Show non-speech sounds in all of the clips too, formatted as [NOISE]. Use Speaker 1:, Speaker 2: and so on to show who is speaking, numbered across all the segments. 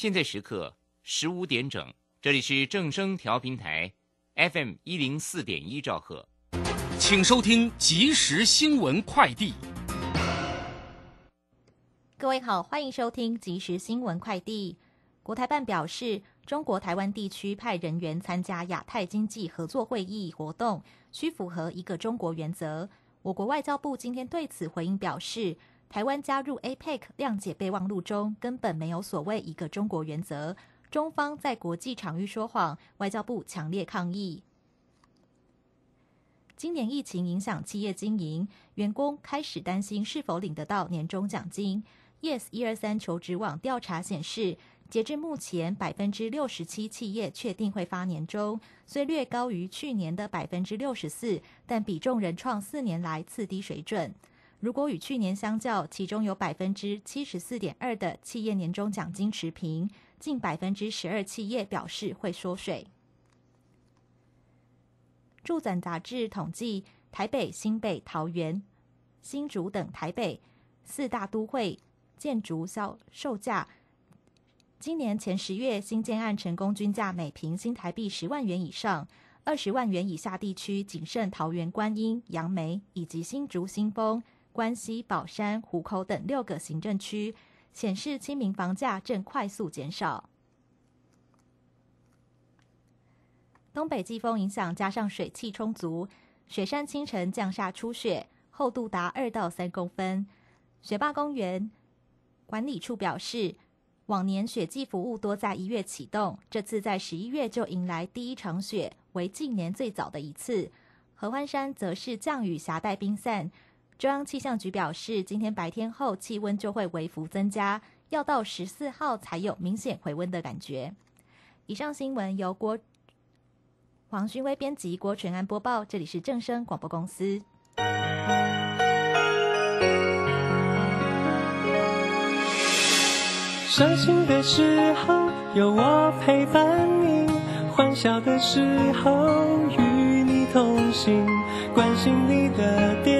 Speaker 1: 现在时刻十五点整，这里是正声调频台，FM 一零四点一兆赫，
Speaker 2: 请收听即时新闻快递。
Speaker 3: 各位好，欢迎收听即时新闻快递。国台办表示，中国台湾地区派人员参加亚太经济合作会议活动，需符合一个中国原则。我国外交部今天对此回应表示。台湾加入 APEC 谅解备忘录中，根本没有所谓一个中国原则。中方在国际场域说谎，外交部强烈抗议。今年疫情影响企业经营，员工开始担心是否领得到年终奖金。Yes 一二三求职网调查显示，截至目前，百分之六十七企业确定会发年终，虽略高于去年的百分之六十四，但比重仍创四年来次低水准。如果与去年相较，其中有百分之七十四点二的企业年终奖金持平，近百分之十二企业表示会缩水。住展杂志统计，台北、新北、桃园、新竹等台北四大都会建筑销售价，今年前十月新建案成功均价每平新台币十万元以上，二十万元以下地区仅剩桃园观音、杨梅以及新竹新丰。关西、宝山、湖口等六个行政区显示，清明房价正快速减少。东北季风影响，加上水汽充足，雪山清晨降下初雪，厚度达二到三公分。雪霸公园管理处表示，往年雪季服务多在一月启动，这次在十一月就迎来第一场雪，为近年最早的一次。合欢山则是降雨夹带冰散。中央气象局表示，今天白天后气温就会微幅增加，要到十四号才有明显回温的感觉。以上新闻由郭黄勋威编辑，郭全安播报。这里是正声广播公司。
Speaker 4: 伤心的时候有我陪伴你，欢笑的时候与你同行，关心你的点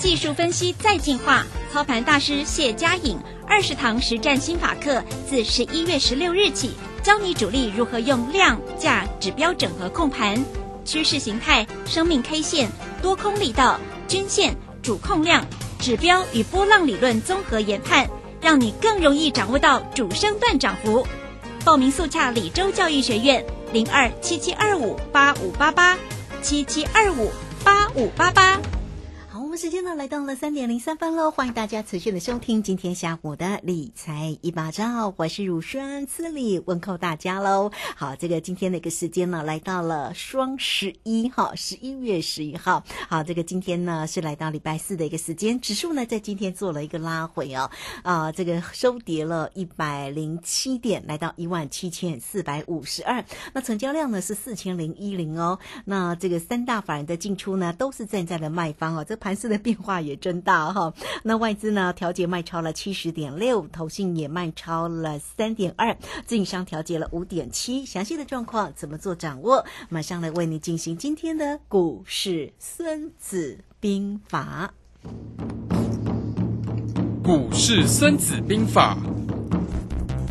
Speaker 5: 技术分析再进化，操盘大师谢佳颖二十堂实战新法课，自十一月十六日起。教你主力如何用量价指标整合控盘，趋势形态、生命 K 线、多空力道、均线、主控量、指标与波浪理论综合研判，让你更容易掌握到主升段涨幅。报名速洽李州教育学院零二七七二五八五八八七七二五八五八八。
Speaker 6: 时间呢来到了三点零三分喽，欢迎大家持续的收听今天下午的理财一把照，我是乳酸赐礼问候大家喽。好，这个今天的一个时间呢来到了双十一哈，十一月十一号。好，这个今天呢是来到礼拜四的一个时间，指数呢在今天做了一个拉回哦，啊，这个收跌了一百零七点，来到一万七千四百五十二。那成交量呢是四千零一零哦。那这个三大法人的进出呢都是站在了卖方哦，这盘。是的变化也真大哈，[LAUGHS] 那外资呢调节卖超了七十点六，投信也卖超了三点二，自营商调节了五点七，详细的状况怎么做掌握？马上来为你进行今天的股市孙子兵法。
Speaker 2: 股市孙子兵法。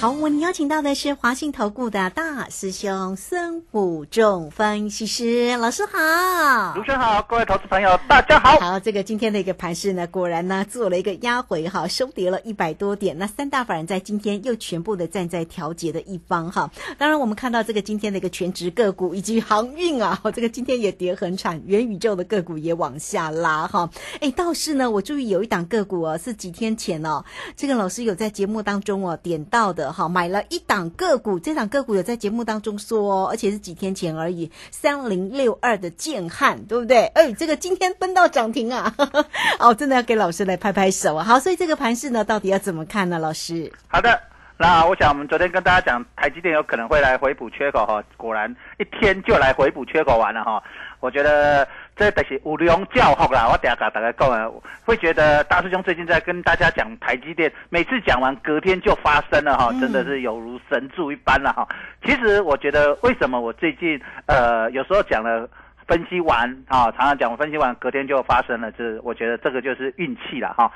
Speaker 6: 好。我们邀请到的是华信投顾的大师兄孙武仲分析师老师好。
Speaker 7: 卢生好，各位投资朋友大家好。
Speaker 6: 好，这个今天的一个盘势呢，果然呢做了一个压回哈，收跌了一百多点。那三大法人在今天又全部的站在调节的一方哈。当然，我们看到这个今天的一个全职个股以及航运啊，[LAUGHS] 这个今天也跌很惨，元宇宙的个股也往下拉哈。哎，倒是呢，我注意有一档个股哦，是几天前哦，这个老师有在节目当中哦点到的好，买了一档个股，这档个股有在节目当中说哦，而且是几天前而已，三零六二的建汉，对不对？哎，这个今天奔到涨停啊！[LAUGHS] 哦，真的要给老师来拍拍手啊！好，所以这个盘势呢，到底要怎么看呢？老师，
Speaker 7: 好的，那我想我们昨天跟大家讲，台积电有可能会来回补缺口哈，果然一天就来回补缺口完了哈。我觉得这得是五龙教好啦，我等下跟大家讲啊，会觉得大师兄最近在跟大家讲台积电，每次讲完隔天就发生了哈，真的是有如神助一般了哈。其实我觉得为什么我最近呃有时候讲了。分析完啊，常常讲我分析完，隔天就发生了，就是我觉得这个就是运气了哈。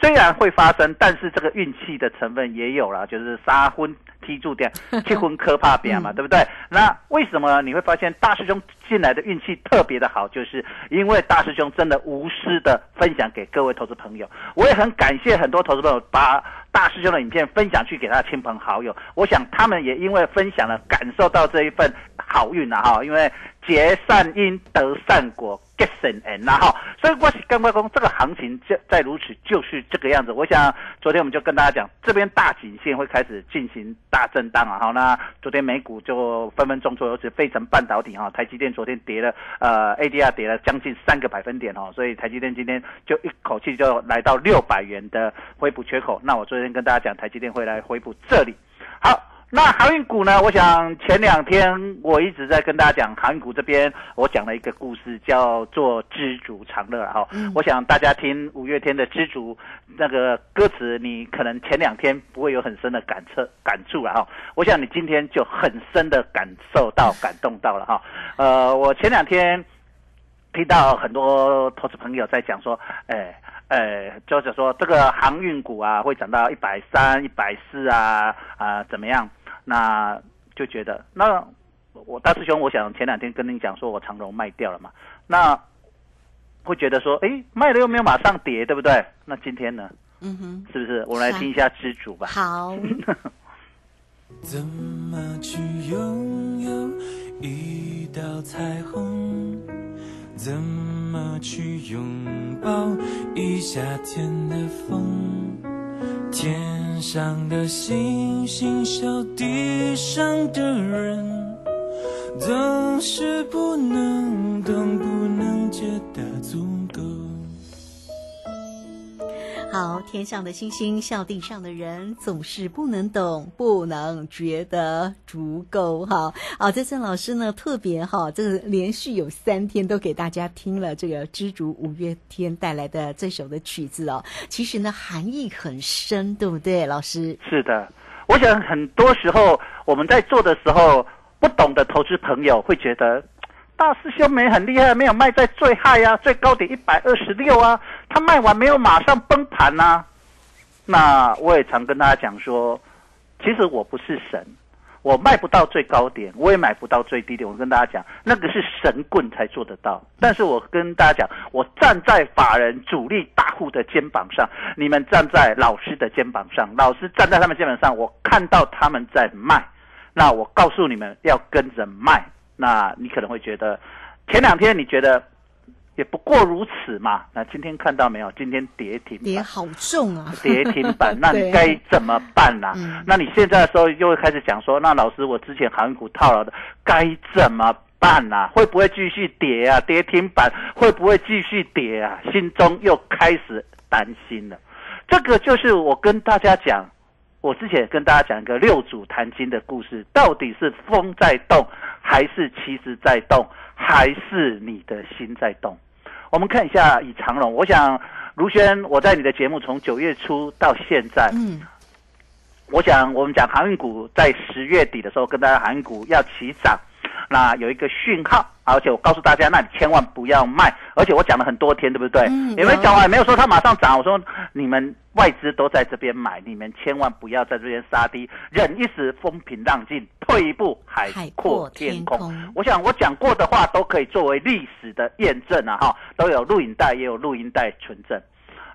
Speaker 7: 虽然会发生，但是这个运气的成分也有了，就是杀昏踢住点，[LAUGHS] 七昏磕怕边嘛，对不对？那为什么你会发现大师兄进来的运气特别的好？就是因为大师兄真的无私的分享给各位投资朋友，我也很感谢很多投资朋友把大师兄的影片分享去给他亲朋好友，我想他们也因为分享了，感受到这一份好运了哈，因为。结善因得善果，get 善缘呐哈，所以我是跟外公这个行情就再如此就是这个样子。我想昨天我们就跟大家讲，这边大颈线会开始进行大震荡啊。好，那昨天美股就纷纷重挫，尤其费城半导体哈，台积电昨天跌了呃，ADR 跌了将近三个百分点哈，所以台积电今天就一口气就来到六百元的回补缺口。那我昨天跟大家讲，台积电会来回补这里，好。那航运股呢？我想前两天我一直在跟大家讲航运股这边，我讲了一个故事，叫做“知足常乐”哈。我想大家听五月天的《知足》那个歌词，你可能前两天不会有很深的感测感触了哈。我想你今天就很深的感受到、感动到了哈。呃，我前两天听到很多投资朋友在讲说，哎。呃，就是说这个航运股啊，会涨到一百三、一百四啊啊，怎么样？那就觉得，那我大师兄，我想前两天跟你讲说，我长荣卖掉了嘛，那会觉得说，哎，卖了又没有马上跌，对不对？那今天呢？嗯哼，是不是？我们来听一下知足吧。
Speaker 6: 好。[LAUGHS]
Speaker 4: 怎么去拥有一道彩虹？怎么去拥抱一夏天的风？天天上的星星笑地上的人，总是不能
Speaker 6: 好，天上的星星笑地上的人，总是不能懂，不能觉得足够。好，好，这郑老师呢特别哈，这个连续有三天都给大家听了这个知足五月天带来的这首的曲子哦。其实呢含义很深，对不对，老师？
Speaker 7: 是的，我想很多时候我们在做的时候，不懂的投资朋友会觉得。大师兄没很厉害，没有卖在最嗨啊，最高点一百二十六啊，他卖完没有马上崩盘呐。那我也常跟大家讲说，其实我不是神，我卖不到最高点，我也买不到最低点。我跟大家讲，那个是神棍才做得到。但是我跟大家讲，我站在法人主力大户的肩膀上，你们站在老师的肩膀上，老师站在他们肩膀上，我看到他们在卖，那我告诉你们要跟着卖。那你可能会觉得，前两天你觉得也不过如此嘛？那今天看到没有？今天跌停，
Speaker 6: 跌好重啊！[LAUGHS]
Speaker 7: 跌停板，那你该怎么办呢？那你现在的时候又会开始讲说，那老师，我之前航运股套牢的该怎么办呢？会不会继续跌啊？跌停板会不会继续跌啊？心中又开始担心了。这个就是我跟大家讲。我之前跟大家讲一个六祖坛经的故事，到底是风在动，还是其实在动，还是你的心在动？我们看一下以长龙，我想卢轩，我在你的节目从九月初到现在，嗯，我想我们讲航运股在十月底的时候，跟大家航运股要起涨。那有一个讯号，而且我告诉大家，那你千万不要卖。而且我讲了很多天，对不对？你们讲完没有说它马上涨？我说你们外资都在这边买，你们千万不要在这边杀低，忍一时风平浪静，退一步海
Speaker 6: 海
Speaker 7: 阔
Speaker 6: 阔
Speaker 7: 天空。
Speaker 6: 天空
Speaker 7: 我想我讲过的话都可以作为历史的验证啊，哈，都有录影带，也有录音带存证。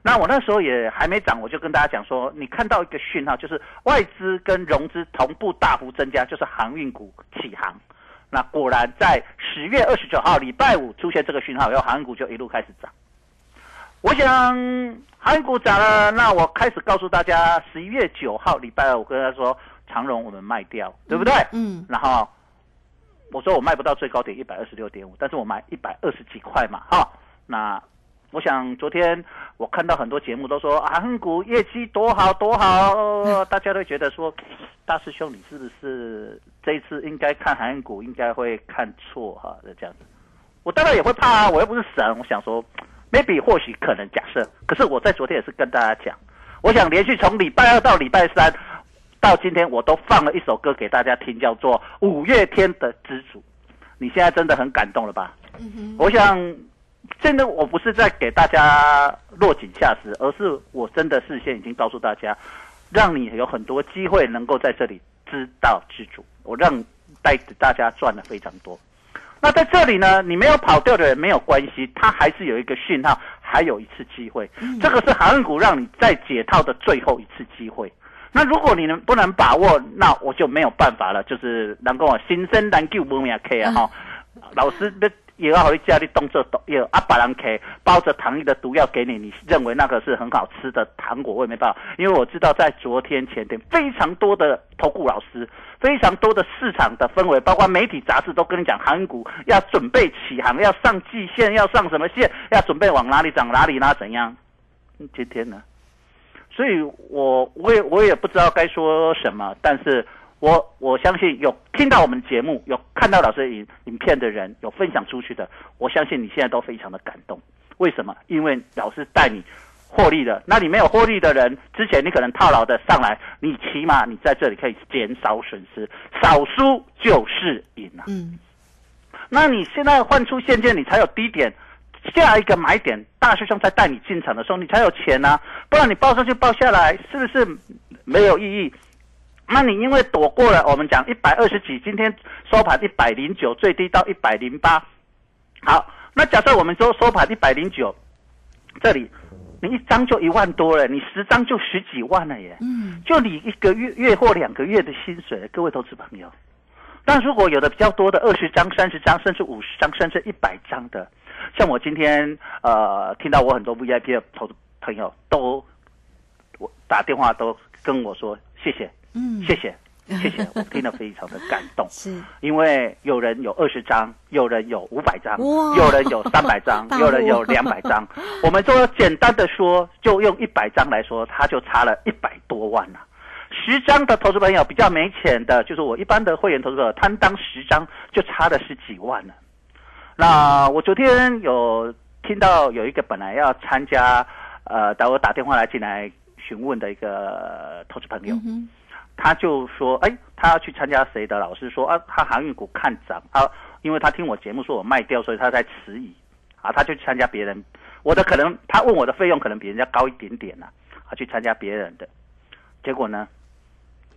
Speaker 7: 那我那时候也还没涨，我就跟大家讲说，你看到一个讯号，就是外资跟融资同步大幅增加，就是航运股起航。那果然在十月二十九号礼拜五出现这个讯号，然后航运股就一路开始涨。我想韩股涨了，那我开始告诉大家，十一月九号礼拜二，我跟他说长荣我们卖掉，对不对？
Speaker 6: 嗯
Speaker 7: 然后我说我卖不到最高点一百二十六点五，但是我买一百二十几块嘛，哈。那我想昨天我看到很多节目都说啊，航运股业绩多好多好，[LAUGHS] 大家都觉得说，大师兄你是不是这一次应该看韩股应该会看错哈？这样子，我当然也会怕啊，我又不是神，我想说，maybe 或许可能假设，可是我在昨天也是跟大家讲，我想连续从礼拜二到礼拜三。到今天我都放了一首歌给大家听，叫做《五月天的知足》。你现在真的很感动了吧？嗯哼我想，真的我不是在给大家落井下石，而是我真的事先已经告诉大家，让你有很多机会能够在这里知道知足。我让带着大家赚了非常多。那在这里呢，你没有跑掉的人没有关系，它还是有一个讯号，还有一次机会。这个是航运股让你再解套的最后一次机会。那如果你能不能把握，那我就没有办法了。就是能够新生难救不命 K 啊哈，老师的也要回家里动作动，也啊把人 K 包着糖衣的毒药给你，你认为那个是很好吃的糖果，我也没办法，因为我知道在昨天前天非常多的投顾老师，非常多的市场的氛围，包括媒体杂志都跟你讲，韩股要准备起航，要上季线，要上什么线，要准备往哪里涨哪里拉怎样。今天呢？所以我我也我也不知道该说什么，但是我我相信有听到我们节目、有看到老师影影片的人，有分享出去的，我相信你现在都非常的感动。为什么？因为老师带你获利了。那你没有获利的人，之前你可能套牢的上来，你起码你在这里可以减少损失，少输就是赢啊。
Speaker 6: 嗯
Speaker 7: 那你现在换出现金，你才有低点，下一个买点，大师兄在带你进场的时候，你才有钱啊、不然你报上去报下来，是不是没有意义？那你因为躲过了我们讲一百二十几，今天收盘一百零九，最低到一百零八。好，那假设我们说收盘一百零九，这里你一张就一万多了，你十张就十几万了耶。
Speaker 6: 嗯
Speaker 7: 就你一个月月或两个月的薪水，各位投资朋友。但如果有的比较多的二十张、三十张，甚至五十张，甚至一百张的，像我今天呃听到我很多 VIP 的投资朋友都我打电话都跟我说谢谢
Speaker 6: 嗯，
Speaker 7: 谢谢 [LAUGHS] 谢谢，我听得非常的感动。
Speaker 6: 是。
Speaker 7: 因为有人有二十张，有人有五百张，有人有三百张，[LAUGHS] 有人有两百张。[LAUGHS] 我们说简单的说，就用一百张来说，他就差了一百多万了、十张的投资朋友比较没钱的，就是我一般的会员投资者，摊当十张就差了十几万了。那我昨天有听到有一个本来要参加，呃，打我打电话来进来询问的一个投资朋友，他就说，哎，他要去参加谁的？老师说啊，他航运股看涨。啊，因为他听我节目说我卖掉，所以他在迟疑。啊，他就去参加别人，我的可能他问我的费用可能比人家高一点点呐、啊，去参加别人的，结果呢，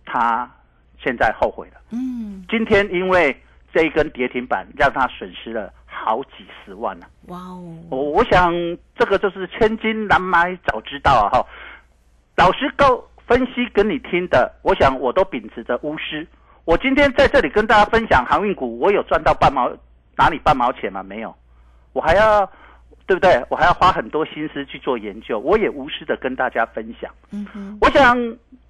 Speaker 7: 他现在后悔了。
Speaker 6: 嗯，
Speaker 7: 今天因为这一根跌停板，让他损失了好几十万呢、
Speaker 6: 哇哦，
Speaker 7: 我我想这个就是千金难买早知道啊哈。老师高分析跟你听的，我想我都秉持着无私。我今天在这里跟大家分享航运股，我有赚到半毛哪里半毛钱吗？没有，我还要对不对？我还要花很多心思去做研究，我也无私的跟大家分享。
Speaker 6: 嗯哼，
Speaker 7: 我想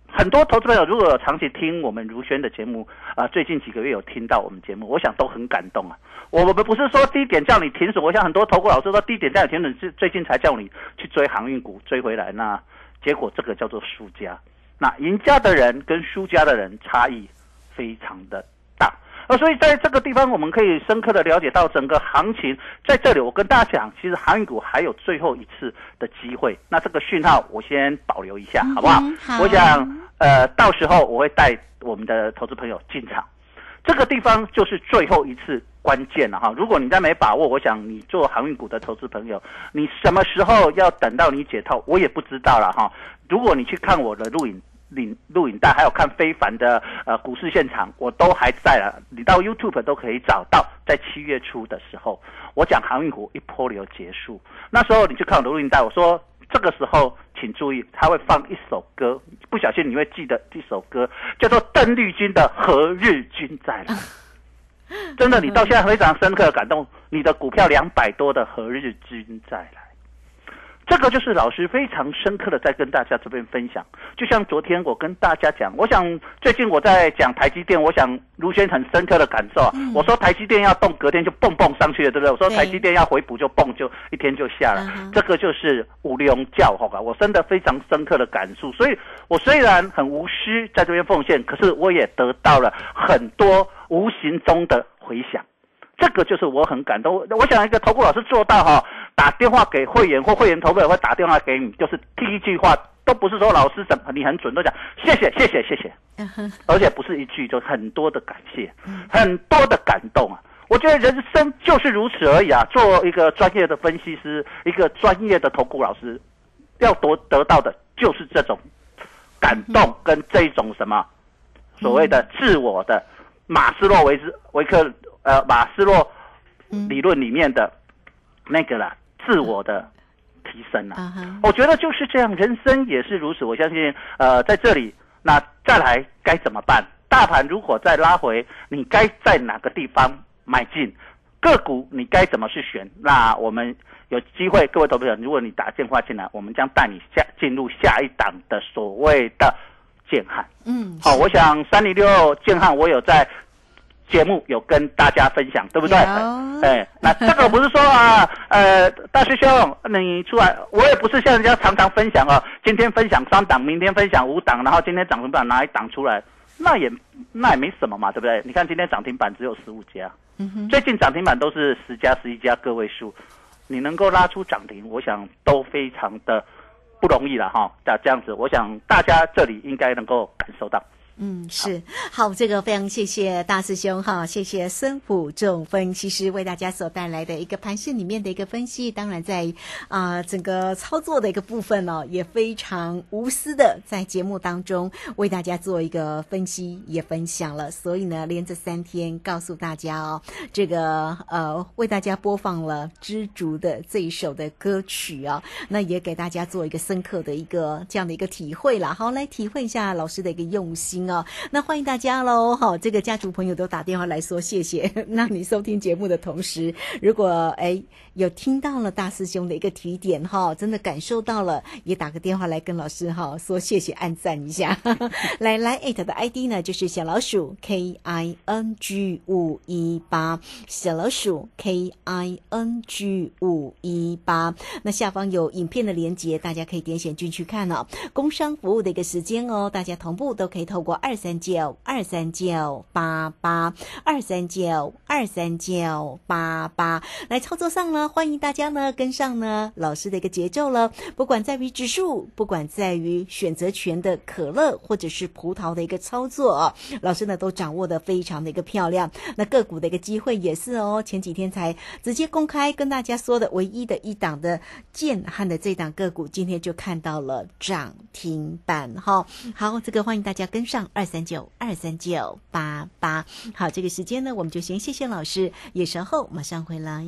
Speaker 7: 很多投资朋友如果有长期听我们如轩的节目啊、最近几个月有听到我们节目，我想都很感动啊。我们不是说低点叫你停损，我想很多投顾老师说低点叫你停损，是最近才叫你去追航运股追回来，那结果这个叫做输家。那赢家的人跟输家的人差异非常的大。呃，所以在这个地方，我们可以深刻的了解到整个行情。在这里，我跟大家讲，其实航运股还有最后一次的机会。那这个讯号我先保留一下，好不好？
Speaker 6: 嗯好
Speaker 7: 我想，呃，到时候我会带我们的投资朋友进场。这个地方就是最后一次关键了哈。如果你再没把握，我想你做航运股的投资朋友，你什么时候要等到你解套，我也不知道了哈。如果你去看我的录影。领录影带，还有看非凡的呃股市现场，我都还在了。你到 YouTube 都可以找到，在七月初的时候，我讲航运股一波流结束，那时候你去看我的录影带，我说这个时候请注意，他会放一首歌，不小心你会记得这首歌，叫做邓丽君的《何日君再来》。真的，你到现在非常深刻的感动，你的股票两百多的《何日君再来》。这个就是老师非常深刻的在跟大家这边分享，就像昨天我跟大家讲，我想最近我在讲台积电，我想卢轩很深刻的感受啊。我说台积电要动，隔天就蹦蹦上去了，对不对？我说台积电要回补就蹦，就一天就下了。这个就是五利用教好吧？我真的非常深刻的感触，所以我虽然很无私在这边奉献，可是我也得到了很多无形中的回响。这个就是我很感动。我想一个投顾老师做到哈。打电话给会员或会员投也会打电话给你，就是第一句话都不是说老师怎么你很准，都讲谢谢谢谢谢谢，[LAUGHS] 而且不是一句，就很多的感谢，很多的感动啊！我觉得人生就是如此而已啊！做一个专业的分析师，一个专业的投顾老师，要得得到的就是这种感动跟这种什么所谓的自我的马斯洛维斯维克呃马斯洛理论里面的那个啦。自我的提升啊，我觉得就是这样，人生也是如此。我相信，呃，在这里，那再来该怎么办？大盘如果再拉回，你该在哪个地方买进？个股你该怎么去选？那我们有机会，各位投资者，如果你打电话进来，我们将带你下进入下一档的所谓的建汉。嗯，好，我想三零六建汉，我有在。节目有跟大家分享，对不对？哎，那这个不是说啊，[LAUGHS] 呃，大师兄你出来，我也不是像人家常常分享哦。今天分享三档，明天分享五档，然后今天涨停板拿一档出来，那也那也没什么嘛，对不对？你看今天涨停板只有十五家，最近涨停板都是十家、十一家个位数，你能够拉出涨停，我想都非常的不容易了哈。那这样子，我想大家这里应该能够感受到。
Speaker 6: 嗯，是好，这个非常谢谢大师兄哈，谢谢孙虎仲分析师为大家所带来的一个盘市里面的一个分析。当然，在啊整个操作的一个部分呢，也非常无私的在节目当中为大家做一个分析，也分享了。所以呢，连着三天告诉大家哦，这个呃为大家播放了知足的这一首的歌曲啊，那也给大家做一个深刻的一个这样的一个体会了。好，来体会一下老师的一个用心。哦，那欢迎大家喽！哈，这个家族朋友都打电话来说谢谢。[LAUGHS] 那你收听节目的同时，如果哎有听到了大师兄的一个提点哈，真的感受到了，也打个电话来跟老师哈说谢谢，按赞一下。[LAUGHS] 来来艾特的 ID 呢，就是小老鼠 K I N G 五一八，小老鼠 K I N G 五一八。那下方有影片的连接，大家可以点选进去看哦。工商服务的一个时间哦，大家同步都可以透过。二三九二三九八八二三九二三九八八来操作上呢，欢迎大家呢跟上呢老师的一个节奏了。不管在于指数，不管在于选择权的可乐或者是葡萄的一个操作，老师呢都掌握的非常的一个漂亮。那个股的一个机会也是哦，前几天才直接公开跟大家说的唯一的一档的建汉的这档个股，今天就看到了涨停板哈。好，这个欢迎大家跟上。二三九二三九八八，好，这个时间呢，我们就先谢谢老师，也稍后马上回来。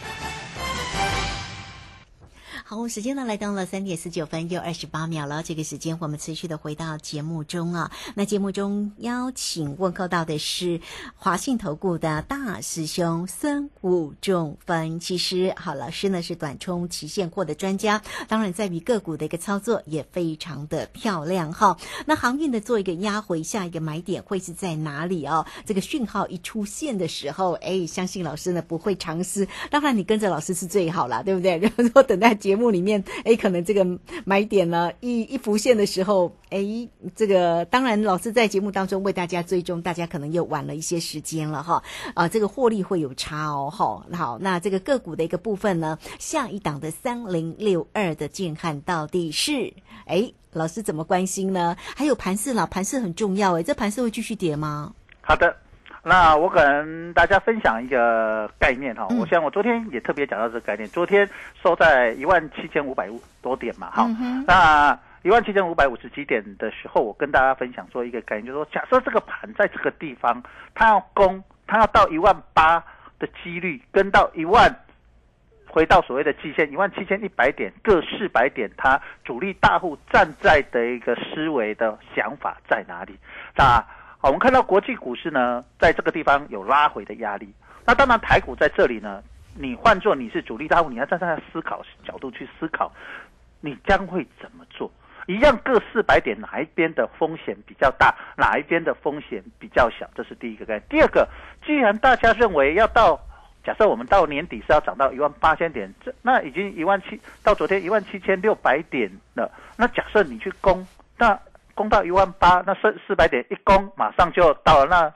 Speaker 6: 好，时间呢来到了三点四九分又二十八秒了。这个时间我们持续的回到节目中啊。那节目中邀请问候到的是华信投顾的大师兄孙武仲分其师。好，老师呢是短冲期现货的专家，当然在于个股的一个操作也非常的漂亮哈。那航运的做一个压回，下一个买点会是在哪里哦？这个讯号一出现的时候，哎，相信老师呢不会尝试。当然你跟着老师是最好啦，对不对？然后等待节目。幕里面，哎，可能这个买点呢一一浮现的时候，哎，这个当然老师在节目当中为大家追踪，大家可能又晚了一些时间了哈，啊，这个获利会有差哦，哈，好，那这个个股的一个部分呢，下一档的三零六二的建汉到底是，哎，老师怎么关心呢？还有盘势啦，盘势很重要，哎，这盘势会继续跌吗？
Speaker 7: 好的。那我跟大家分享一个概念哈，我想我昨天也特别讲到这个概念。昨天收在一万七千五百多点嘛，哈，那一万七千五百五十几点的时候，我跟大家分享说一个概念，就是说，假设这个盘在这个地方，它要攻，它要到一万八的几率，跟到一万，回到所谓的季线一万七千一百点各四百点，它主力大户站在的一个思维的想法在哪里？那？好，我们看到国际股市呢，在这个地方有拉回的压力。那当然，台股在这里呢，你换做你是主力大户，你要站在思考角度去思考，你将会怎么做？一样各四百点，哪一边的风险比较大，哪一边的风险比较小？这是第一个概念。第二个，既然大家认为要到，假设我们到年底是要涨到一万八千点，这那已经一万七，到昨天一万七千六百点了。那假设你去攻，那攻到一万八，那四四百点一攻，马上就到了。那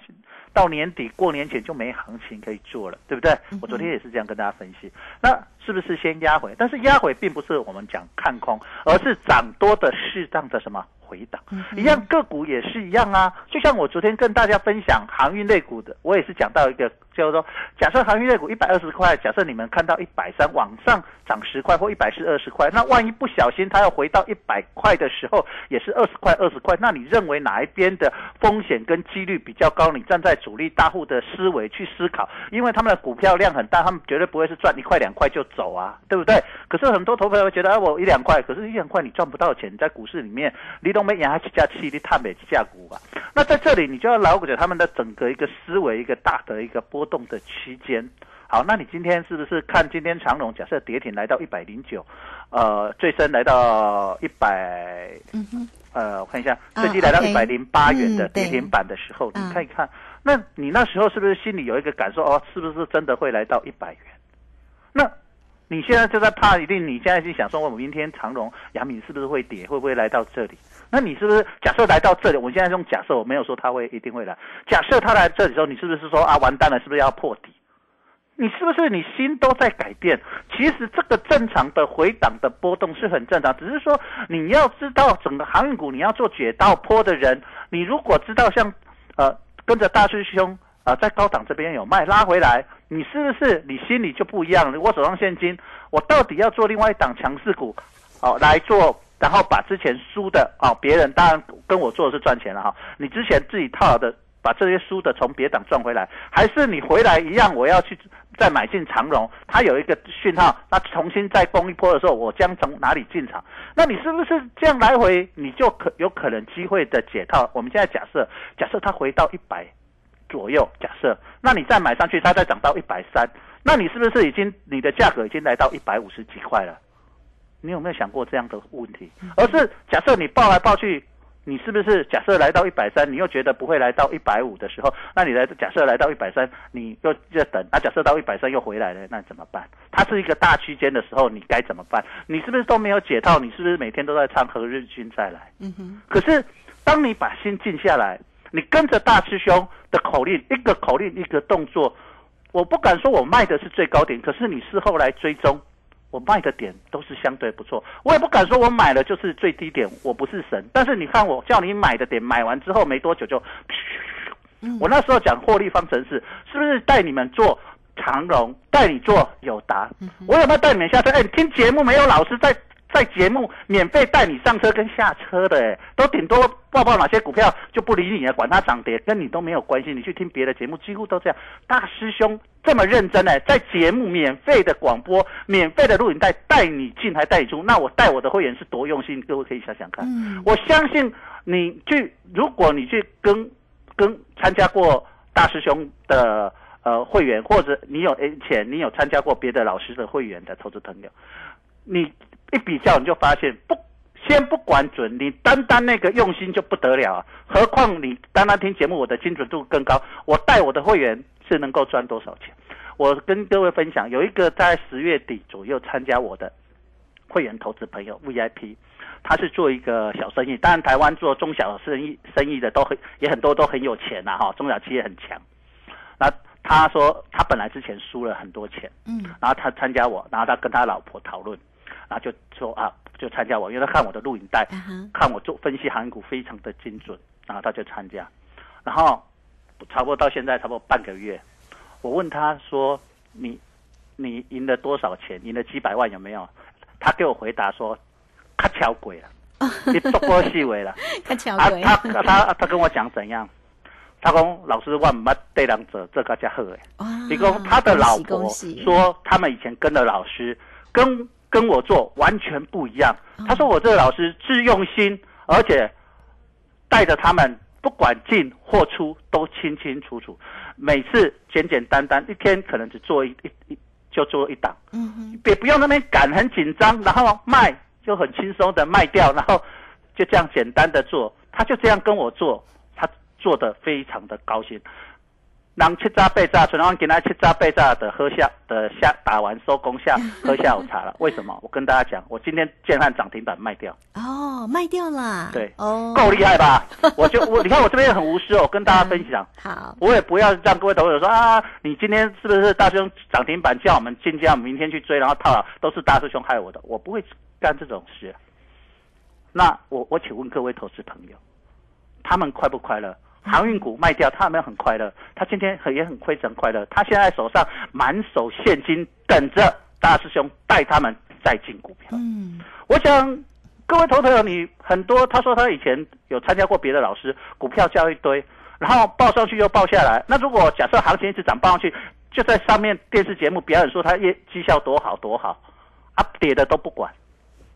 Speaker 7: 到年底过年前就没行情可以做了，对不对？我昨天也是这样跟大家分析。那是不是先压回？但是压回并不是我们讲看空，而是涨多的适当的什么？回档一样，个股也是一样啊。就像我昨天跟大家分享航运类股的，我也是讲到一个，就是说，假设航运类股一百二十块，假设你们看到一百三往上涨十块或一百是二十块，那万一不小心它要回到一百块的时候，也是二十块二十块，那你认为哪一边的风险跟几率比较高？你站在主力大户的思维去思考，因为他们的股票量很大，他们绝对不会是赚一块两块就走啊，对不对？可是很多投资者会觉得，哎，我一两块，可是一两块你赚不到钱，在股市里面你。都没养还几架气力探每几架股吧？那在这里你就要了解他们的整个一个思维，一个大的一个波动的区间。好，那你今天是不是看今天长龙？假设跌停来到一百零九，呃，最深来到一百，嗯哼，呃，我看一下，最低来到一百零八元的跌停板的时候，你看一看，那你那时候是不是心里有一个感受？哦，是不是真的会来到一百元？那？你现在就在怕，一定你现在就想说，我明天长荣、阳明是不是会跌？会不会来到这里？那你是不是假设来到这里？我现在用假设，我没有说他会一定会来。假设他来这里时候，你是不是说啊，完蛋了，是不是要破底？你是不是你心都在改变？其实这个正常的回档的波动是很正常，只是说你要知道整个航运股，你要做解道坡的人，你如果知道像呃跟着大师兄。啊，在高档这边有卖拉回来，你是不是你心里就不一样了？我手上现金，我到底要做另外一档强势股，哦来做，然后把之前输的啊，别人当然跟我做的是赚钱了哈。你之前自己套的，把这些输的从别档赚回来，还是你回来一样，我要去再买进长荣，它有一个讯号，那重新再攻一波的时候，我将从哪里进场？那你是不是这样来回，你就可有可能机会的解套？我们现在假设，假设它回到一百。左右假设，那你再买上去，它再涨到一百三，那你是不是已经你的价格已经来到一百五十几块了？你有没有想过这样的问题？而是假设你报来报去，你是不是假设来到一百三，你又觉得不会来到一百五的时候，那你来假设来到一百三，你又在等，那假设到一百三又回来了，那怎么办？它是一个大区间的时候，你该怎么办？你是不是都没有解套？你是不是每天都在唱何日君再来？嗯哼。可是当你把心静下来。你跟着大师兄的口令，一个口令一个动作，我不敢说我卖的是最高点，可是你事后来追踪，我卖的点都是相对不错。我也不敢说我买了就是最低点，我不是神。但是你看我叫你买的点，买完之后没多久就，我那时候讲获利方程式，是不是带你们做长荣，带你做友达？我有没有带你们下车？哎，你听节目没有老师在。在节目免费带你上车跟下车的，哎，都顶多报报哪些股票就不理你了，管它涨跌，跟你都没有关系。你去听别的节目，几乎都这样。大师兄这么认真呢，在节目免费的广播、免费的录影带带你进还带你出，那我带我的会员是多用心，各位可以想想看。
Speaker 6: 嗯
Speaker 7: 我相信你去，如果你去跟跟参加过大师兄的呃会员，或者你有诶钱，你有参加过别的老师的会员的投资朋友，你一比较你就发现不。先不管准，你单单那个用心就不得了啊！何况你单单听节目，我的精准度更高。我带我的会员是能够赚多少钱？我跟各位分享，有一个在十月底左右参加我的会员投资朋友 VIP，他是做一个小生意，当然台湾做中小生意生意的都很也很多都很有钱呐、哈，中小企业很强。那他说他本来之前输了很多钱，
Speaker 6: 嗯
Speaker 7: 然后他参加我，然后他跟他老婆讨论，然后就说啊，就参加我，因为他看我的录影带，看我做分析韩股非常的精准，然后他就参加，然后差不多到现在差不多半个月，我问他说你你赢了多少钱？赢了几百万有没有？他给我回答说，他巧鬼了，[LAUGHS] 你做过细微了。[LAUGHS]
Speaker 6: 他巧
Speaker 7: 啊，
Speaker 6: 鬼，
Speaker 7: 他他他跟我讲怎样？他讲老师我唔捌对人做这个家好诶。
Speaker 6: 哇
Speaker 7: 你讲他的老婆说他们以前跟的老师跟跟我做完全不一样。
Speaker 6: 哦
Speaker 7: 他说我这个老师自用心，而且带着他们不管进或出都清清楚楚，每次简简单单，一天可能只做一一一就做一档。
Speaker 6: 嗯哼，
Speaker 7: 也不用那边赶很紧张，然后卖就很轻松的卖掉，然后就这样简单的做，他就这样跟我做，他做的非常的高兴。人七早八早，纯王给他七早八早的喝下的下打完收工下 [LAUGHS] 喝下午茶了。为什么？我跟大家讲，我今天建汉涨停板卖掉，
Speaker 6: 哦，卖掉了，
Speaker 7: 对
Speaker 6: 哦，
Speaker 7: 够厉害吧？[LAUGHS] 我就我你看我这边很无私哦，跟大家分享。[LAUGHS]
Speaker 6: 好，
Speaker 7: 我也不要让各位投资者说啊，你今天是不是大师兄涨停板叫我们进价，明天去追，然后套牢，都是大师兄害我的，我不会干这种事。那我我请问各位投资朋友，他们快不快乐？航运股卖掉，他有没有很快乐？他今天很也很亏，很快乐。他现在手上满手现金，等着大师兄带他们再进股票。
Speaker 6: 嗯，
Speaker 7: 我想各位投资朋友，你很多他说他以前有参加过别的老师，股票教一堆，然后报上去又报下来。那如果假设行情一直涨报上去，就在上面电视节目表演说他业绩效多好多好，啊跌的都不管，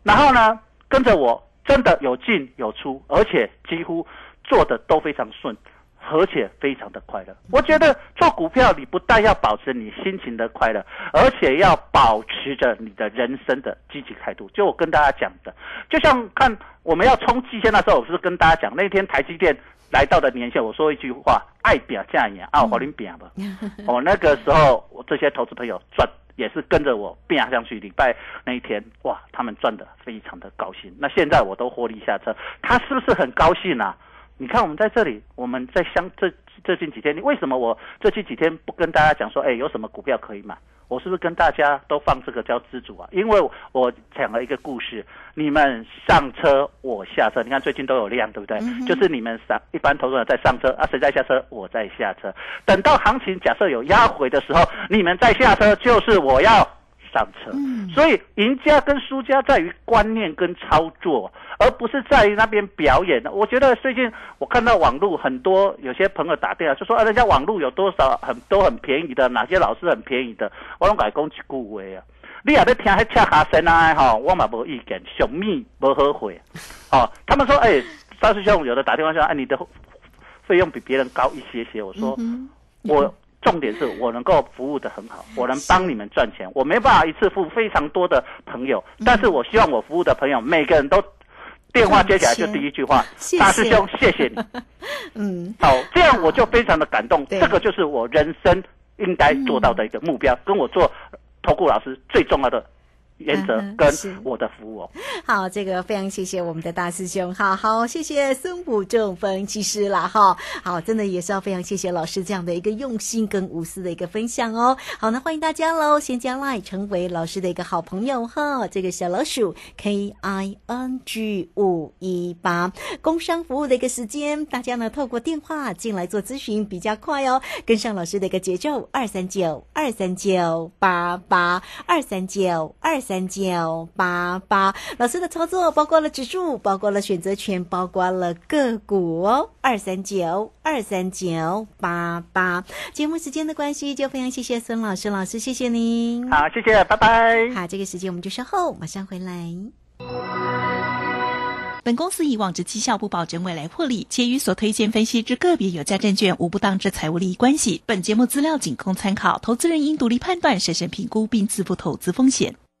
Speaker 7: 然后呢跟着我真的有进有出，而且几乎做的都非常顺。而且非常的快乐，我觉得做股票你不但要保持你心情的快乐，而且要保持着你的人生的积极态度。就我跟大家讲的，就像看我们要冲季线那时候，我是跟大家讲，那天台积电来到的年限，我说一句话：爱表价也啊，我领表吧。我那个时候，我这些投资朋友赚也是跟着我变上去。礼拜那一天，哇，他们赚的非常的高兴。那现在我都获利下车，他是不是很高兴啊？你看我们在这里，我们在相这最近几天，你为什么我最近几天不跟大家讲说，哎，有什么股票可以买？我是不是跟大家都放这个叫知足啊？因为我讲了一个故事，你们上车我下车，你看最近都有量，对不对？
Speaker 6: 嗯
Speaker 7: 就是你们上一般投资者在上车啊，谁在下车？我在下车。等到行情假设有压回的时候，你们在下车，就是我要上车。
Speaker 6: 嗯
Speaker 7: 所以赢家跟输家在于观念跟操作，而不是在于那边表演。我觉得最近我看到网络很多有些朋友打电话就说啊，人家网络有多少很都很便宜的，哪些老师很便宜的，我拢改讲一句话啊。你也要听迄恰哈声啊，吼，我嘛无意见，小米无后悔，哦，他们说，哎、大师兄有的打电话说，哎、你的费用比别人高一些些，我说，
Speaker 6: 嗯
Speaker 7: 我重点是我能够服务的很好，我能帮你们赚钱，我没办法一次付非常多的朋友，但是我希望我服务的朋友每个人都电话接起来就第一句话
Speaker 6: 谢，谢。
Speaker 7: 大师兄谢谢你，[LAUGHS]
Speaker 6: 嗯，
Speaker 7: 好，这样我就非常的感动，这个就是我人生应该做到的一个目标，跟我做投顾老师最重要的原则跟我的服务。哦。[LAUGHS]
Speaker 6: 好，这个非常谢谢我们的大师兄，好好谢谢孙武正分析师啦，哈，好，真的也是要非常谢谢老师这样的一个用心跟无私的一个分享哦。好，那欢迎大家喽，先加 line 成为老师的一个好朋友哈，这个小老鼠 K I N G 五一八，工商服务的一个时间，大家呢透过电话进来做咨询比较快哦，跟上老师的一个节奏，二三九二三九八八二三九二三。九八八。老师的操作包括了指数，包括了选择权，包括了个股哦。二三九二三九八八。节目时间的关系，就非常谢谢孙老师，老师谢谢您。
Speaker 7: 好，谢谢，拜拜。
Speaker 6: 好，这个时间我们就稍后马上回来。
Speaker 8: 本公司以往之绩效不保证未来获利，且与所推荐分析之个别有价证券无不当之财务利益关系。本节目资料仅供参考，投资人应独立判断、审慎评估并自负投资风险。